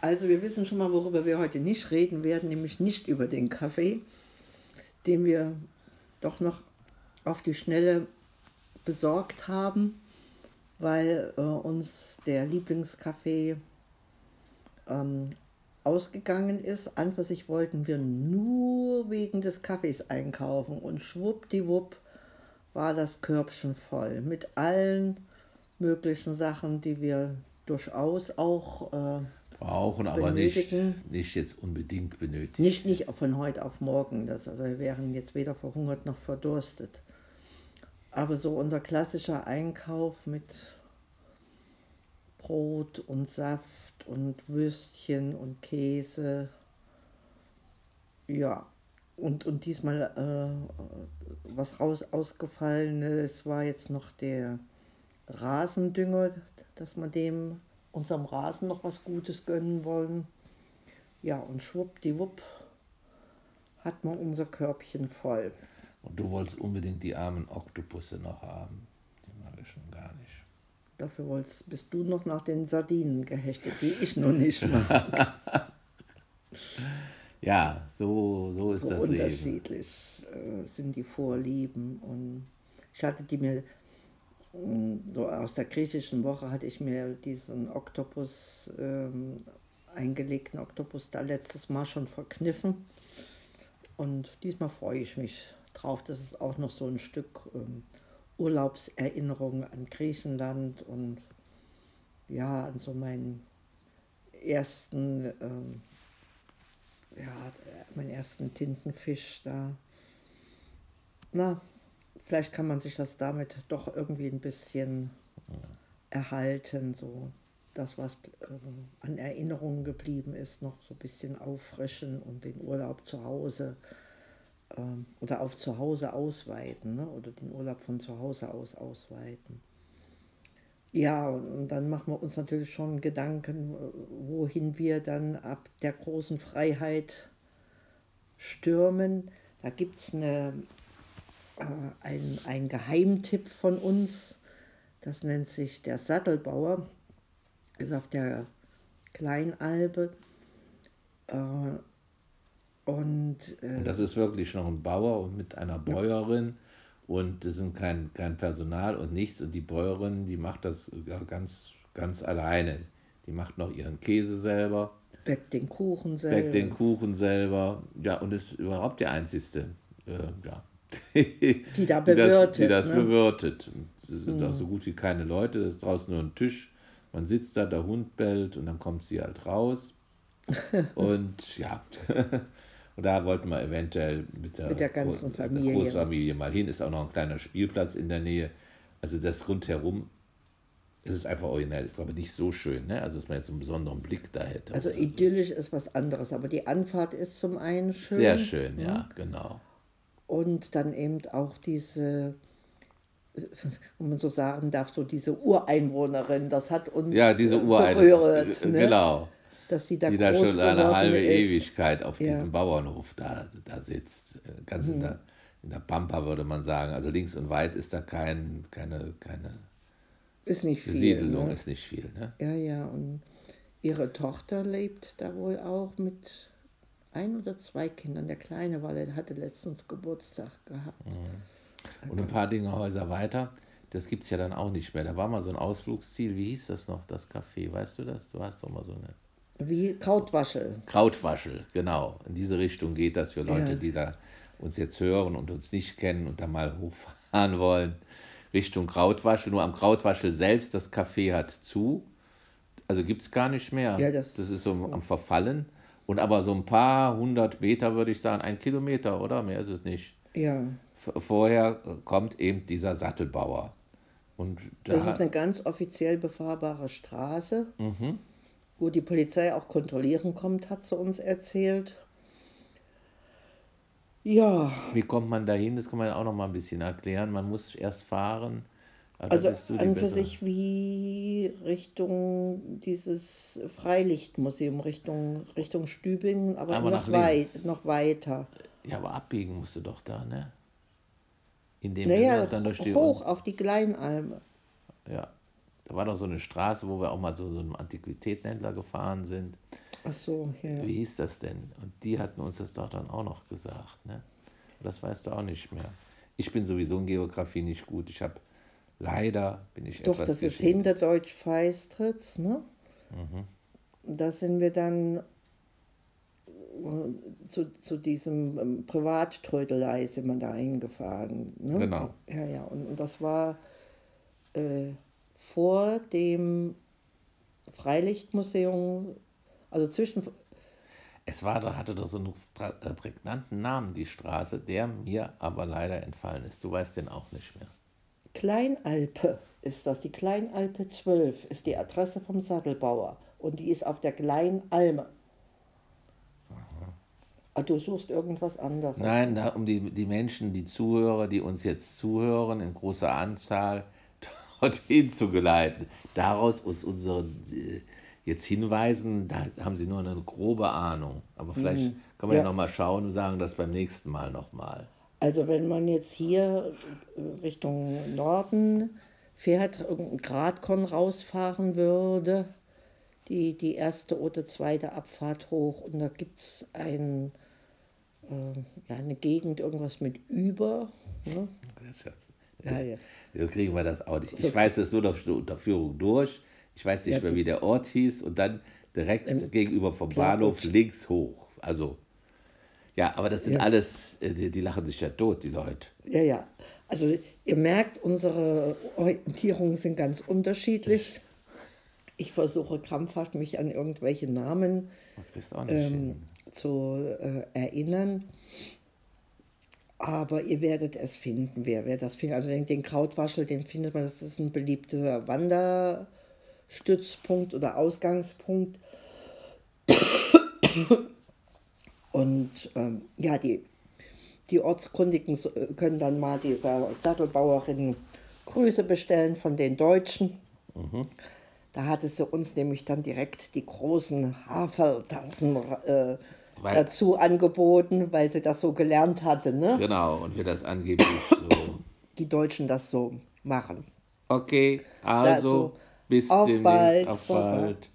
Also wir wissen schon mal, worüber wir heute nicht reden werden, nämlich nicht über den Kaffee, den wir doch noch auf die Schnelle besorgt haben, weil äh, uns der Lieblingskaffee ähm, ausgegangen ist. An für sich wollten wir nur wegen des Kaffees einkaufen und schwuppdiwupp war das Körbchen voll mit allen möglichen Sachen, die wir durchaus auch äh, brauchen, aber nicht, nicht jetzt unbedingt benötigen. Nicht, nicht von heute auf morgen. Das, also wir wären jetzt weder verhungert noch verdurstet. Aber so unser klassischer Einkauf mit Brot und Saft und Würstchen und Käse. Ja, und, und diesmal äh, was raus ausgefallen ist, war jetzt noch der Rasendünger, dass wir dem unserem Rasen noch was Gutes gönnen wollen. Ja, und schwuppdiwupp hat man unser Körbchen voll. Und du wolltest unbedingt die armen Oktopusse noch haben. Die mag ich schon gar nicht. Dafür wolltest, bist du noch nach den Sardinen gehechtet, die ich noch nicht mag. ja, so, so ist so das unterschiedlich Leben. Äh, sind die Vorlieben. Und ich hatte die mir so aus der griechischen Woche hatte ich mir diesen Oktopus ähm, eingelegten Oktopus da letztes Mal schon verkniffen. Und diesmal freue ich mich drauf. Das ist auch noch so ein Stück ähm, Urlaubserinnerung an Griechenland und ja, an so meinen ersten, ähm, ja, meinen ersten Tintenfisch da. Na, vielleicht kann man sich das damit doch irgendwie ein bisschen erhalten, so das, was äh, an Erinnerungen geblieben ist, noch so ein bisschen auffrischen und den Urlaub zu Hause äh, oder auf zu Hause ausweiten ne? oder den Urlaub von zu Hause aus ausweiten. Ja, und dann machen wir uns natürlich schon Gedanken, wohin wir dann ab der großen Freiheit stürmen. Da gibt es eine ein, ein Geheimtipp von uns. Das nennt sich der Sattelbauer. Ist auf der Kleinalbe. Äh, und, äh, das ist wirklich noch ein Bauer und mit einer Bäuerin. Und das sind kein, kein Personal und nichts. Und die Bäuerin, die macht das ganz, ganz alleine. Die macht noch ihren Käse selber. Bäckt den Kuchen selber. Bäckt den Kuchen selber. Ja, und ist überhaupt der Einzige. Äh, ja, die da bewirtet. Die das, die das ne? bewirtet. Es sind mhm. auch so gut wie keine Leute, es ist draußen nur ein Tisch. Man sitzt da, der Hund bellt und dann kommt sie halt raus. und ja, und da wollten wir eventuell mit der, mit der ganzen Groß, Familie. Großfamilie mal hin. Ist auch noch ein kleiner Spielplatz in der Nähe. Also das rundherum es ist einfach originell, ist glaube ich nicht so schön, ne? also dass man jetzt einen besonderen Blick da hätte. Also idyllisch so. ist was anderes, aber die Anfahrt ist zum einen schön. Sehr schön, ja, ja genau und dann eben auch diese, wenn man so sagen darf, so diese Ureinwohnerin, das hat uns ja, diese berührt. Ne? Genau. Dass sie da, die da schon eine halbe ist. Ewigkeit auf ja. diesem Bauernhof da, da sitzt. Ganz mhm. in, der, in der Pampa würde man sagen. Also links und weit ist da kein, keine, keine ist nicht viel, Besiedelung, ne? ist nicht viel. Ne? Ja, ja. Und ihre Tochter lebt da wohl auch mit ein oder zwei Kindern. Der Kleine war, der hatte letztens Geburtstag gehabt. Mhm. Und ein paar Dinge Häuser weiter, das gibt es ja dann auch nicht mehr. Da war mal so ein Ausflugsziel, wie hieß das noch, das Café, weißt du das? Du hast doch mal so eine... Wie Krautwaschel. Krautwaschel, genau. In diese Richtung geht das für Leute, ja. die da uns jetzt hören und uns nicht kennen und da mal hochfahren wollen. Richtung Krautwaschel. Nur am Krautwaschel selbst, das Café hat zu. Also gibt es gar nicht mehr. Ja, das, das ist so am Verfallen. Und aber so ein paar hundert Meter würde ich sagen, ein Kilometer, oder? Mehr ist es nicht. Ja. Vorher kommt eben dieser Sattelbauer. Und da das ist eine ganz offiziell befahrbare Straße, mhm. wo die Polizei auch kontrollieren kommt, hat sie uns erzählt. Ja. Wie kommt man dahin? Das kann man auch noch mal ein bisschen erklären. Man muss erst fahren also, also an für sich wie Richtung dieses Freilichtmuseum, Richtung, Richtung Stübingen, aber, aber noch, weit, noch weiter. Ja, aber abbiegen musst du doch da, ne? In dem naja, dann durch die hoch auf die Kleinalme. Ja, war doch so eine Straße, wo wir auch mal so, so einem Antiquitätenhändler gefahren sind. Ach so, ja. Wie hieß das denn? Und die hatten uns das doch dann auch noch gesagt. Ne? Das weißt du auch nicht mehr. Ich bin sowieso in Geografie nicht gut. Ich habe leider bin ich Doch, etwas das ist Hinterdeutsch Feistritz, ne? Mhm. Da sind wir dann äh, zu, zu diesem ähm, Privattrödelei sind wir da eingefahren. Ne? Genau. Ja, ja. Und, und das war äh, vor dem Freilichtmuseum, also zwischen. Es war, da hatte doch so einen äh, prägnanten Namen, die Straße, der mir aber leider entfallen ist. Du weißt den auch nicht mehr. Kleinalpe ist das. Die Kleinalpe 12 ist die Adresse vom Sattelbauer. Und die ist auf der Kleinalme. Ah, du suchst irgendwas anderes. Nein, da, um die, die Menschen, die Zuhörer, die uns jetzt zuhören, in großer Anzahl dorthin zu geleiten. Daraus aus unseren äh, jetzt Hinweisen, da haben sie nur eine grobe Ahnung. Aber vielleicht mhm. kann man ja, ja nochmal schauen und sagen das beim nächsten Mal nochmal. Also wenn man jetzt hier Richtung Norden fährt, irgendein Gradkorn rausfahren würde, die, die erste oder zweite Abfahrt hoch und da gibt es ein äh, ja, eine Gegend, irgendwas mit über. Ne? Ja, ja. So kriegen wir das auch nicht. Ich so weiß es nur auf der Unterführung durch. Ich weiß nicht ja, mehr, wie der Ort hieß. Und dann direkt ähm, gegenüber vom Bahnhof links hoch. Also, ja, aber das sind ja. alles, äh, die, die, lachen sich ja tot, die Leute. Ja, ja. Also, ihr merkt, unsere Orientierungen sind ganz unterschiedlich. Ich versuche krampfhaft, mich an irgendwelche Namen ähm, zu äh, erinnern. Aber ihr werdet es finden, wer, wer das findet. Also den, den Krautwaschel, den findet man, das ist ein beliebter Wanderstützpunkt oder Ausgangspunkt. Und ähm, ja, die, die Ortskundigen können dann mal dieser Sattelbauerin Grüße bestellen von den Deutschen. Mhm. Da hatte sie uns nämlich dann direkt die großen Hafertassen äh, weil, dazu angeboten, weil sie das so gelernt hatte. Ne? Genau, und wir das angeblich so. Die Deutschen das so machen. Okay, also, also bis auf demnächst, bald, auf bald.